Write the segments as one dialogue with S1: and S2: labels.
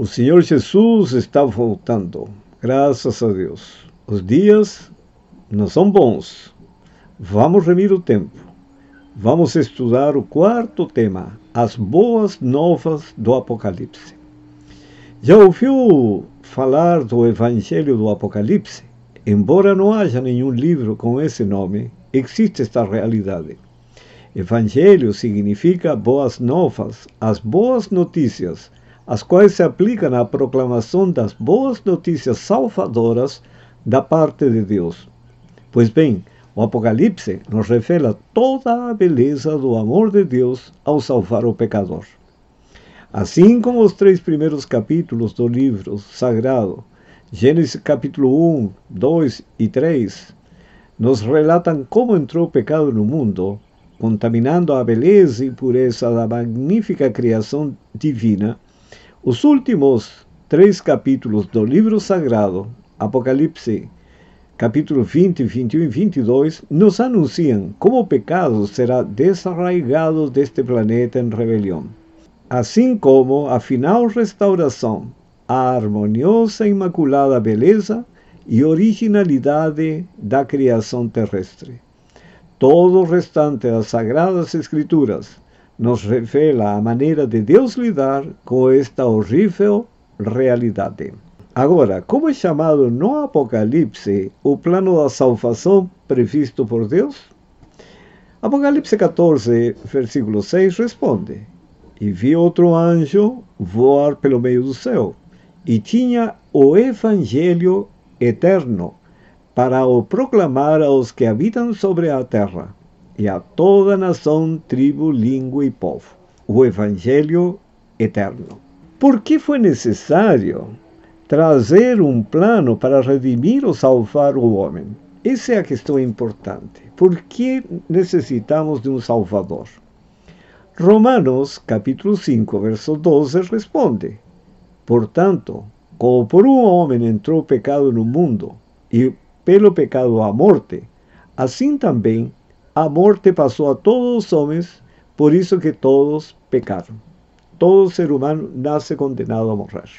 S1: O Senhor Jesus está voltando, graças a Deus. Os dias não são bons. Vamos remir o tempo. Vamos estudar o quarto tema, as boas novas do Apocalipse. Já ouviu falar do Evangelho do Apocalipse? Embora não haja nenhum livro com esse nome, existe esta realidade. Evangelho significa boas novas, as boas notícias as quais se aplicam à proclamação das boas notícias salvadoras da parte de Deus. Pois bem, o Apocalipse nos revela toda a beleza do amor de Deus ao salvar o pecador. Assim como os três primeiros capítulos do livro sagrado, Gênesis capítulo 1, 2 e 3, nos relatam como entrou o pecado no mundo, contaminando a beleza e pureza da magnífica criação divina, os últimos três capítulos do livro sagrado, Apocalipse, capítulo 20, 21 e 22, nos anunciam como o pecado será desarraigado deste planeta em rebelião, assim como a final restauração, a harmoniosa e imaculada beleza e originalidade da criação terrestre. Todo o restante das Sagradas Escrituras nos revela a maneira de Deus lidar com esta horrível realidade. Agora, como é chamado no Apocalipse o plano da salvação previsto por Deus? Apocalipse 14, versículo 6 responde: E vi outro anjo voar pelo meio do céu, e tinha o Evangelho eterno para o proclamar aos que habitam sobre a terra e a toda nação, tribo, língua e povo. O Evangelho eterno. Por que foi necessário trazer um plano para redimir ou salvar o homem? Essa é a questão importante. Por que necessitamos de um Salvador? Romanos, capítulo 5, verso 12, responde: Portanto, como por um homem entrou o pecado no mundo, e pelo pecado a morte, assim também a morte passou a todos os homens, por isso que todos pecaram. Todo ser humano nasce condenado a morrer.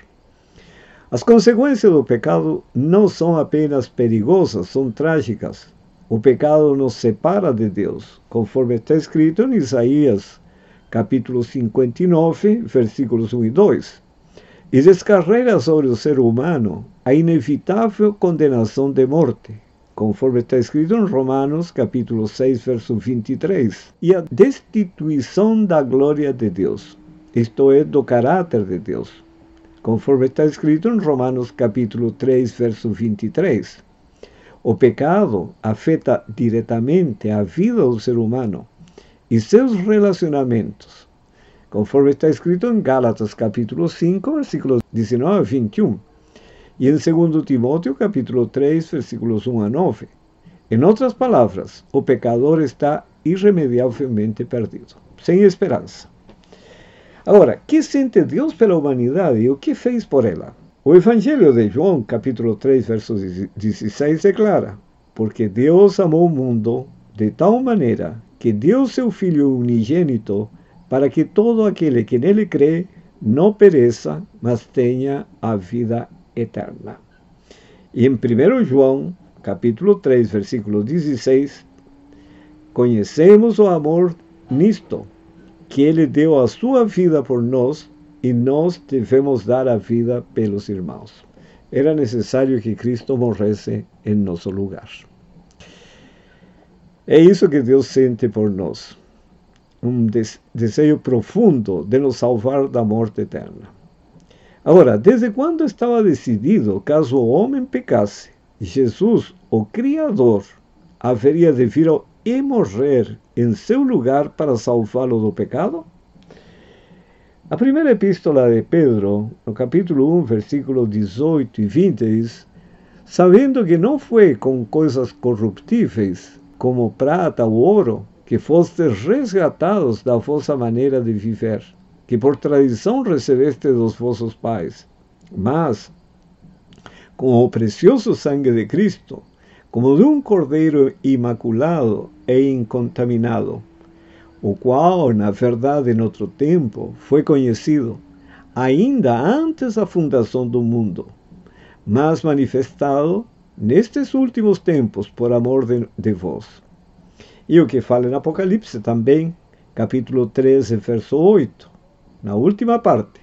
S1: As consequências do pecado não são apenas perigosas, são trágicas. O pecado nos separa de Deus, conforme está escrito em Isaías, capítulo 59, versículos 1 e 2, e descarrega sobre o ser humano a inevitável condenação de morte, conforme está escrito em Romanos capítulo 6, verso 23, e a destituição da glória de Deus, isto é, do caráter de Deus, conforme está escrito em Romanos capítulo 3, verso 23. O pecado afeta diretamente a vida do ser humano e seus relacionamentos, conforme está escrito em Gálatas capítulo 5, versículos 19 a 21 e em 2 Timóteo capítulo 3, versículos 1 a 9. Em outras palavras, o pecador está irremediavelmente perdido, sem esperança. Agora, que sente Deus pela humanidade e o que fez por ela? O Evangelho de João, capítulo 3, verso 16, declara: Porque Deus amou o mundo de tal maneira que deu seu Filho unigênito para que todo aquele que nele crê não pereça, mas tenha a vida eterna. E em 1 João, capítulo 3, versículo 16, conhecemos o amor nisto, que ele deu a sua vida por nós e nós devemos dar a vida pelos irmãos. Era necessário que Cristo morresse em nosso lugar. É isso que Deus sente por nós. Um desejo profundo de nos salvar da morte eterna. Agora, desde quando estava decidido, caso o homem pecasse, Jesus, o Criador, haveria de vir e morrer em seu lugar para salvá-lo do pecado? A primeira epístola de Pedro, no capítulo 1, versículo 18 e 20, diz: Sabendo que não foi com coisas corruptíveis, como prata ou ouro, que fostes resgatados da vossa maneira de viver que por tradição recebeste dos vossos pais, mas com o precioso sangue de Cristo, como de um cordeiro imaculado e incontaminado, o qual, na verdade, em outro tempo, foi conhecido, ainda antes da fundação do mundo, mas manifestado nestes últimos tempos por amor de, de vós. E o que fala em Apocalipse também, capítulo 13, verso 8, na última parte.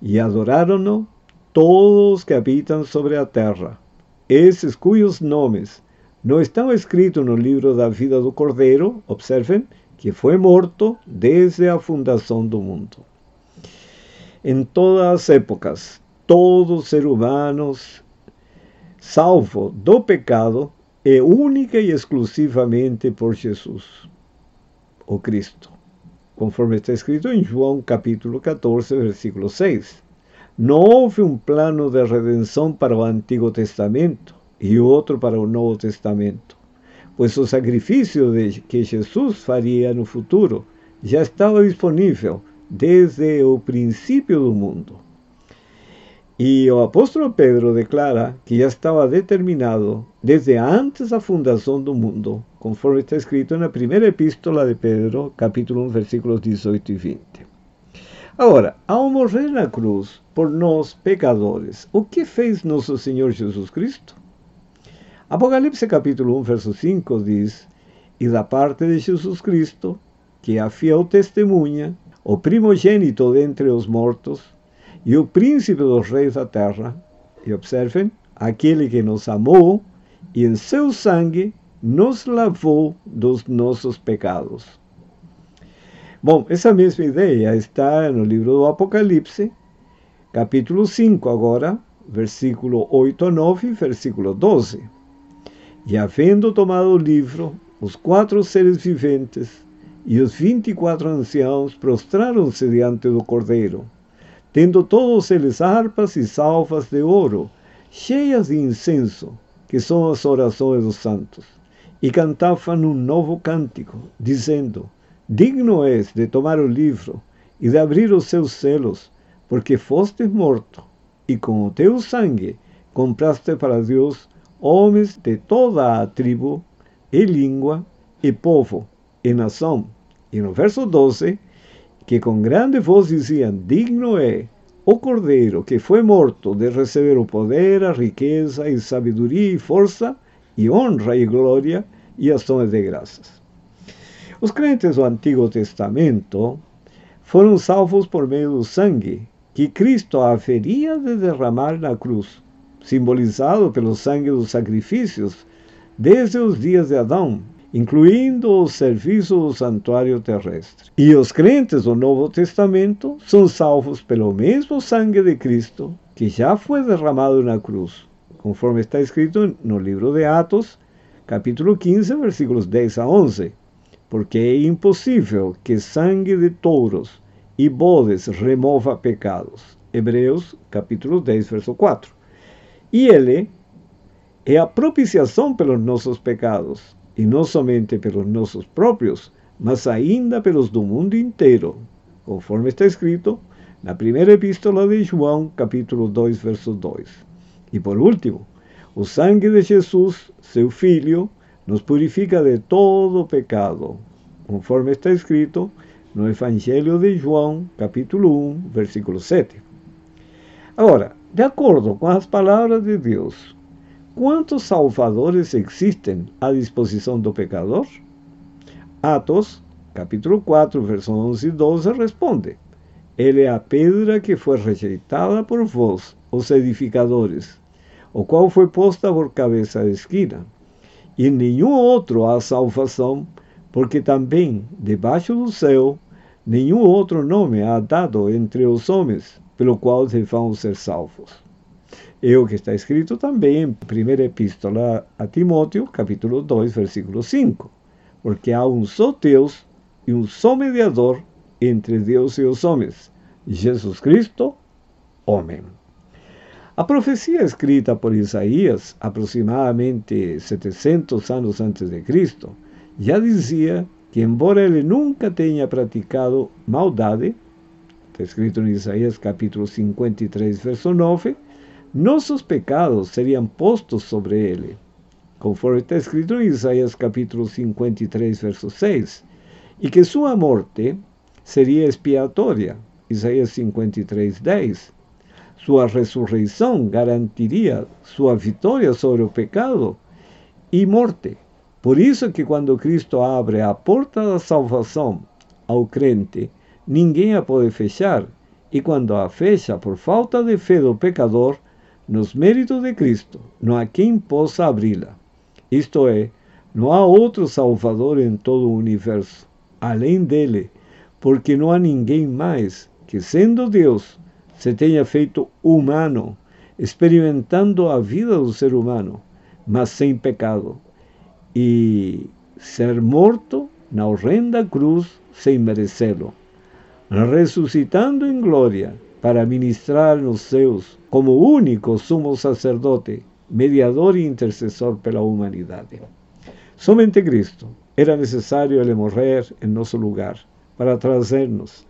S1: E adoraram-no todos que habitam sobre a terra, esses cujos nomes não estão escritos no livro da vida do Cordeiro, observem, que foi morto desde a fundação do mundo. Em todas as épocas, todo ser humano, salvo do pecado, é única e exclusivamente por Jesus, o Cristo, conforme está escrito em João capítulo 14, versículo 6. Não houve um plano de redenção para o Antigo Testamento e outro para o Novo Testamento, pois o sacrifício que Jesus faria no futuro já estava disponível desde o princípio do mundo. E o apóstolo Pedro declara que já estava determinado desde antes da fundação do mundo, conforme está escrito na primeira epístola de Pedro, capítulo 1, versículos 18 e 20. Agora, ao morrer na cruz por nós pecadores, o que fez nosso Senhor Jesus Cristo? Apocalipse capítulo 1, verso 5 diz: E da parte de Jesus Cristo, que é a fiel testemunha, o primogênito dentre os mortos e o príncipe dos reis da terra. E observem, aquele que nos amou e em seu sangue nos lavou dos nossos pecados. Bom, essa mesma ideia está no livro do Apocalipse, capítulo 5, agora, versículo 8 a 9 versículo 12. E havendo tomado o livro, os quatro seres viventes e os vinte e quatro anciãos prostraram-se diante do Cordeiro, tendo todos eles harpas e salvas de ouro, cheias de incenso, que são as orações dos santos, e cantavam um novo cântico, dizendo: Digno és de tomar o livro e de abrir os seus selos, porque fostes morto, e com o teu sangue compraste para Deus homens de toda a tribo, e língua, e povo, e nação. E no verso 12, que com grande voz diziam: Digno é o cordeiro que foi morto de receber o poder, a riqueza e sabedoria e força, e honra e glória e ações de graças. Os crentes do Antigo Testamento foram salvos por meio do sangue que Cristo haveria de derramar na cruz, simbolizado pelo sangue dos sacrifícios desde os dias de Adão, incluindo o serviço do santuário terrestre. E os crentes do Novo Testamento são salvos pelo mesmo sangue de Cristo que já foi derramado na cruz, conforme está escrito no livro de Atos, capítulo 15, versículos 10 a 11. Porque é impossível que sangue de touros e bodes remova pecados. Hebreus, capítulo 10, verso 4. E ele é a propiciação pelos nossos pecados e não somente pelos nossos próprios, mas ainda pelos do mundo inteiro, conforme está escrito na primeira epístola de João, capítulo 2, verso 2. E por último, o sangue de Jesus, seu Filho, nos purifica de todo pecado, conforme está escrito no Evangelho de João, capítulo 1, versículo 7. Agora, de acordo com as palavras de Deus, Quantos salvadores existem à disposição do pecador? Atos, capítulo 4, versos 11 e 12, responde: Ele é a pedra que foi rejeitada por vós, os edificadores, o qual foi posta por cabeça de esquina. E nenhum outro há salvação, porque também, debaixo do céu, nenhum outro nome há dado entre os homens, pelo qual devamos ser salvos. É o que está escrito também em primeira epístola a Timóteo, capítulo 2, versículo 5. Porque há um só Deus e um só mediador entre Deus e os homens, Jesus Cristo, homem. A profecia escrita por Isaías, aproximadamente 700 anos antes de Cristo, já dizia que, embora ele nunca tenha praticado maldade, está escrito em Isaías capítulo 53, verso 9, nossos pecados seriam postos sobre ele, conforme está escrito em Isaías capítulo 53, verso 6, e que sua morte seria expiatória, Isaías 53, 10. Sua ressurreição garantiria sua vitória sobre o pecado e morte. Por isso que quando Cristo abre a porta da salvação ao crente, ninguém a pode fechar, e quando a fecha por falta de fé do pecador, nos méritos de Cristo, não há quem possa abri-la. Isto é, não há outro Salvador em todo o universo, além dele, porque não há ninguém mais que, sendo Deus, se tenha feito humano, experimentando a vida do ser humano, mas sem pecado, e ser morto na horrenda cruz sem merecê-lo, ressuscitando em glória para ministrar nos céus como único sumo sacerdote, mediador e intercessor pela humanidade. Somente Cristo era necessário ele morrer em nosso lugar para trazer-nos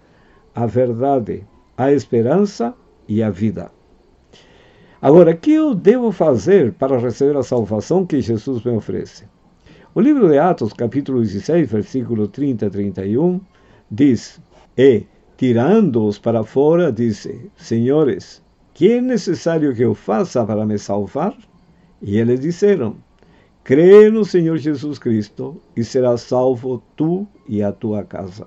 S1: a verdade, a esperança e a vida. Agora, o que eu devo fazer para receber a salvação que Jesus me oferece? O livro de Atos, capítulo 16, versículo 30 a 31, diz: E, tirando-os para fora, disse: Senhores, que é necessário que eu faça para me salvar? E eles disseram: Crê no Senhor Jesus Cristo e serás salvo tu e a tua casa.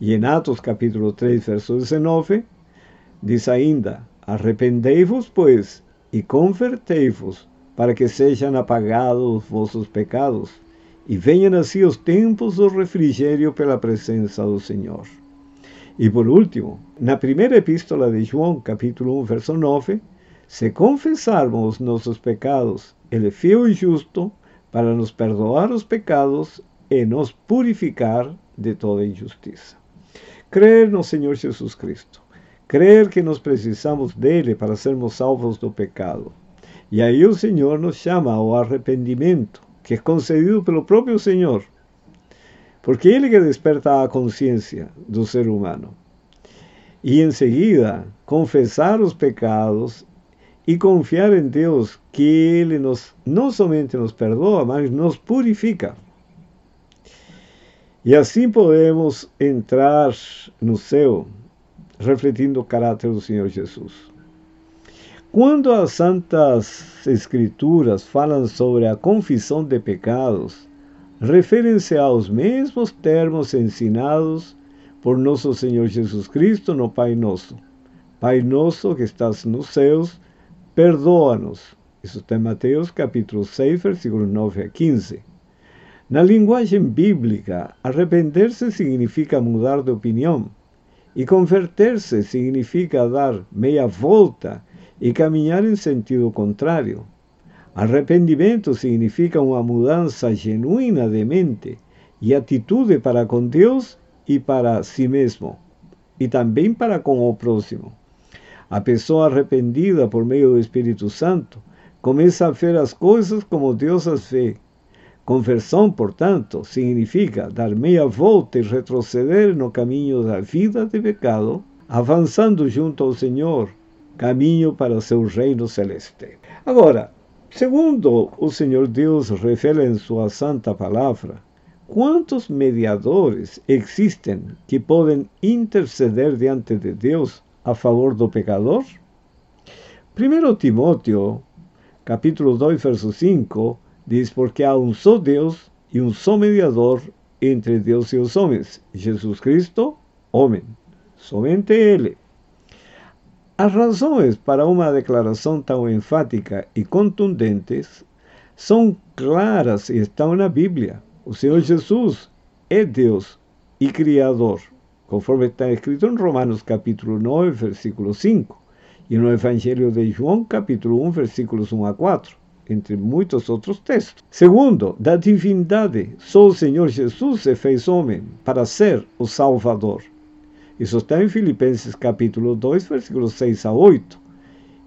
S1: E em Atos capítulo 3, verso 19, diz ainda: Arrependei-vos, pois, e convertei-vos para que sejam apagados os vossos pecados e venham assim os tempos do refrigério pela presença do Senhor. E por último, na primeira epístola de João, capítulo 1, verso 9, se confessarmos nossos pecados, Ele é fiel e justo para nos perdoar os pecados e nos purificar de toda injustiça. Crer no Senhor Jesus Cristo, crer que nós precisamos dele para sermos salvos do pecado, e aí o Senhor nos chama ao arrependimento, que é concedido pelo próprio Senhor, porque Ele que desperta a consciência do ser humano. E em seguida, confessar os pecados e confiar em Deus que Ele nos, não somente nos perdoa, mas nos purifica. E assim podemos entrar no céu, refletindo o caráter do Senhor Jesus. Quando as Santas Escrituras falam sobre a confissão de pecados, referem-se aos mesmos termos ensinados por nosso Senhor Jesus Cristo no Pai Nosso. Pai Nosso que estás nos céus, perdoa-nos. Isso está em Mateus capítulo 6, versículos 9 a 15. Na linguagem bíblica, arrepender-se significa mudar de opinião, e converter-se significa dar meia volta e caminhar em sentido contrário. Arrependimento significa uma mudança genuína de mente e atitude para com Deus e para si mesmo, e também para com o próximo. A pessoa arrependida por meio do Espírito Santo começa a ver as coisas como Deus as vê. Conversão, portanto, significa dar meia volta e retroceder no caminho da vida de pecado, avançando junto ao Senhor caminho para o seu reino celeste. Agora, segundo o Senhor Deus revela em sua santa palavra, quantos mediadores existem que podem interceder diante de Deus a favor do pecador? 1 Timóteo, capítulo 2, verso 5, diz: Porque há um só Deus e um só mediador entre Deus e os homens, Jesus Cristo, homem. Somente Ele. As razões para uma declaração tão enfática e contundentes são claras e estão na Bíblia. O Senhor Jesus é Deus e Criador, conforme está escrito em Romanos capítulo 9, versículo 5, e no Evangelho de João capítulo 1, versículos 1 a 4, entre muitos outros textos. Segundo, da divindade, só o Senhor Jesus se fez homem para ser o Salvador. Isso está em Filipenses capítulo 2, versículos 6 a 8,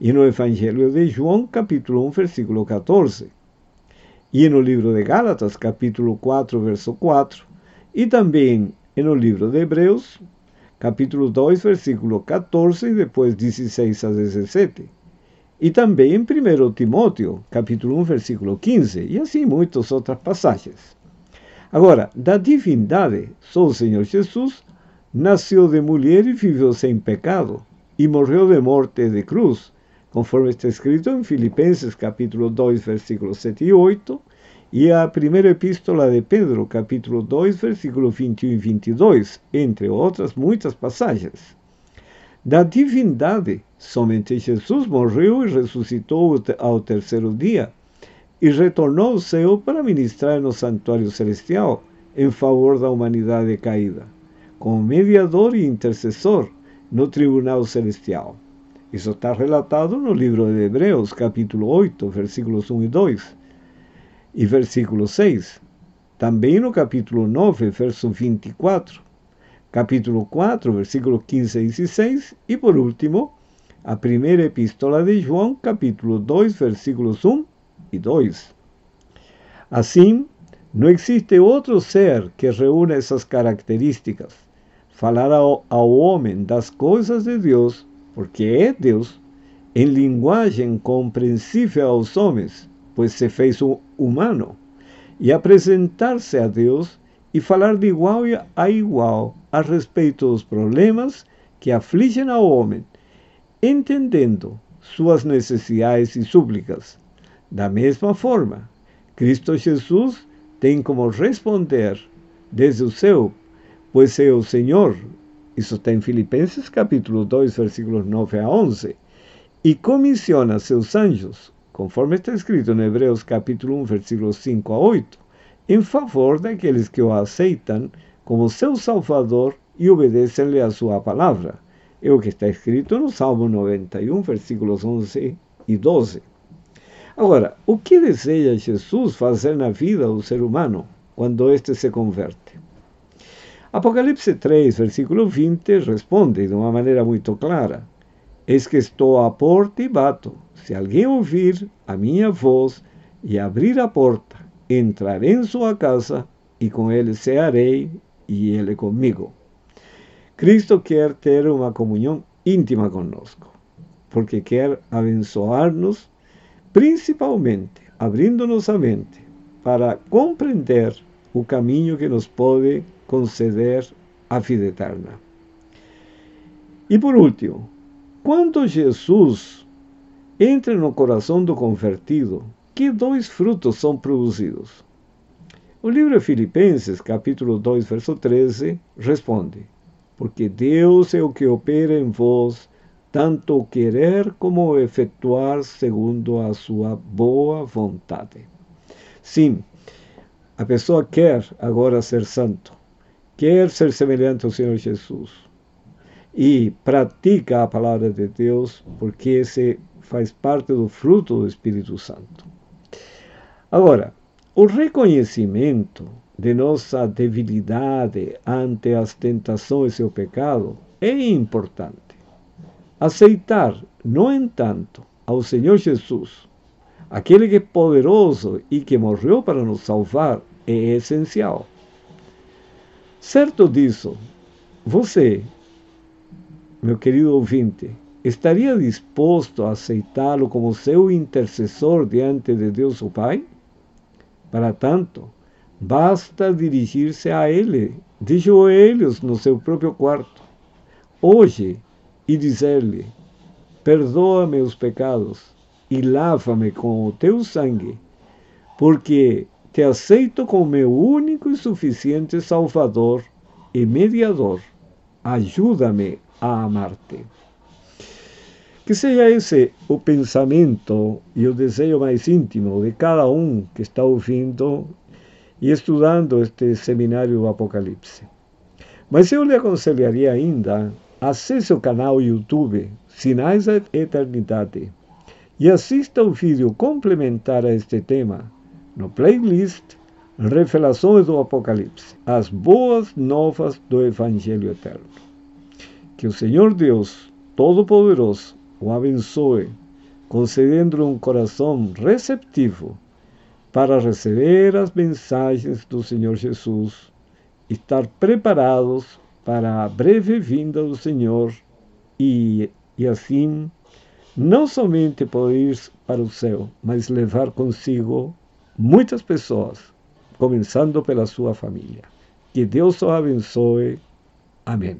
S1: e no Evangelho de João, capítulo 1, versículo 14, e no livro de Gálatas, capítulo 4, verso 4, e também no livro de Hebreus, capítulo 2, versículo 14 e depois 16 a 17. E também em 1 Timóteo, capítulo 1, versículo 15, e assim muitas outras passagens. Agora, da divindade, só o Senhor Jesus nació de mujer y vivió sin pecado, y murió de muerte de cruz, conforme está escrito en Filipenses capítulo 2, versículos 7 y 8, y a primera epístola de Pedro, capítulo 2, versículos 21 y 22, entre otras muchas pasajes. Da divindade, somente Jesus morreu e ressuscitou ao terceiro dia, e retornou ao céu para ministrar no santuário celestial em favor da humanidade caída, como mediador e intercessor no tribunal celestial. Isso está relatado no livro de Hebreus, capítulo 8, versículos 1 e 2, e versículo 6. Também no capítulo 9, verso 24, capítulo 4, versículos 15 e 16, e por último, a primeira epístola de João, capítulo 2, versículos 1 e 2. Assim, não existe outro ser que reúna essas características. Falar ao, ao homem das coisas de Deus, porque é Deus, em linguagem compreensível aos homens, pois se fez um humano, e apresentar-se a Deus e falar de igual a igual a respeito dos problemas que afligem ao homem, entendendo suas necessidades e súplicas. Da mesma forma, Cristo Jesus tem como responder desde o céu, pois é o Senhor. Isso está em Filipenses capítulo 2, versículos 9 a 11. E comissiona seus anjos conforme está escrito em Hebreus capítulo 1, versículos 5 a 8, em favor daqueles que o aceitam como seu Salvador e obedecem-lhe a sua palavra. É o que está escrito no Salmo 91, versículos 11 e 12. Agora, o que deseja Jesus fazer na vida do ser humano quando este se converte? Apocalipse 3, versículo 20, responde de uma maneira muito clara: Eis que estou à porta e bato. Se alguém ouvir a minha voz e abrir a porta, entrarei em sua casa e com ele cearei e ele comigo. Cristo quer ter uma comunhão íntima conosco, porque quer abençoar-nos, principalmente abrindo nossa mente para compreender o caminho que nos pode conceder a vida eterna. E por último, quando Jesus entra no coração do convertido, que dois frutos são produzidos? O livro de Filipenses, capítulo 2, verso 13, responde: Porque Deus é o que opera em vós, tanto querer como efetuar segundo a sua boa vontade. Sim, a pessoa quer agora ser santo, quer ser semelhante ao Senhor Jesus e pratica a palavra de Deus, porque esse faz parte do fruto do Espírito Santo. Agora, o reconhecimento de nossa debilidade ante as tentações e o pecado é importante. Aceitar, no entanto, ao Senhor Jesus, aquele que é poderoso e que morreu para nos salvar, é essencial. Certo disso, você, meu querido ouvinte, estaria disposto a aceitá-lo como seu intercessor diante de Deus o Pai? Para tanto, basta dirigir-se a Ele, de joelhos no seu próprio quarto, hoje, e dizer-lhe: Perdoa meus pecados e lava-me com o teu sangue, porque te aceito como meu único e suficiente Salvador e mediador. Ajuda-me a amar-te. Que seja esse o pensamento e o desejo mais íntimo de cada um que está ouvindo e estudando este seminário do Apocalipse. Mas eu lhe aconselharia ainda, acesse o canal YouTube Sinais da Eternidade e assista o vídeo complementar a este tema no playlist Revelações do Apocalipse, as boas novas do Evangelho Eterno. Que o Senhor Deus Todo-Poderoso o abençoe, concedendo-lhe um coração receptivo para receber as mensagens do Senhor Jesus, estar preparados para a breve vinda do Senhor e, e assim não somente poder ir para o céu, mas levar consigo muitas pessoas, começando pela sua família. Que Deus o abençoe Amém.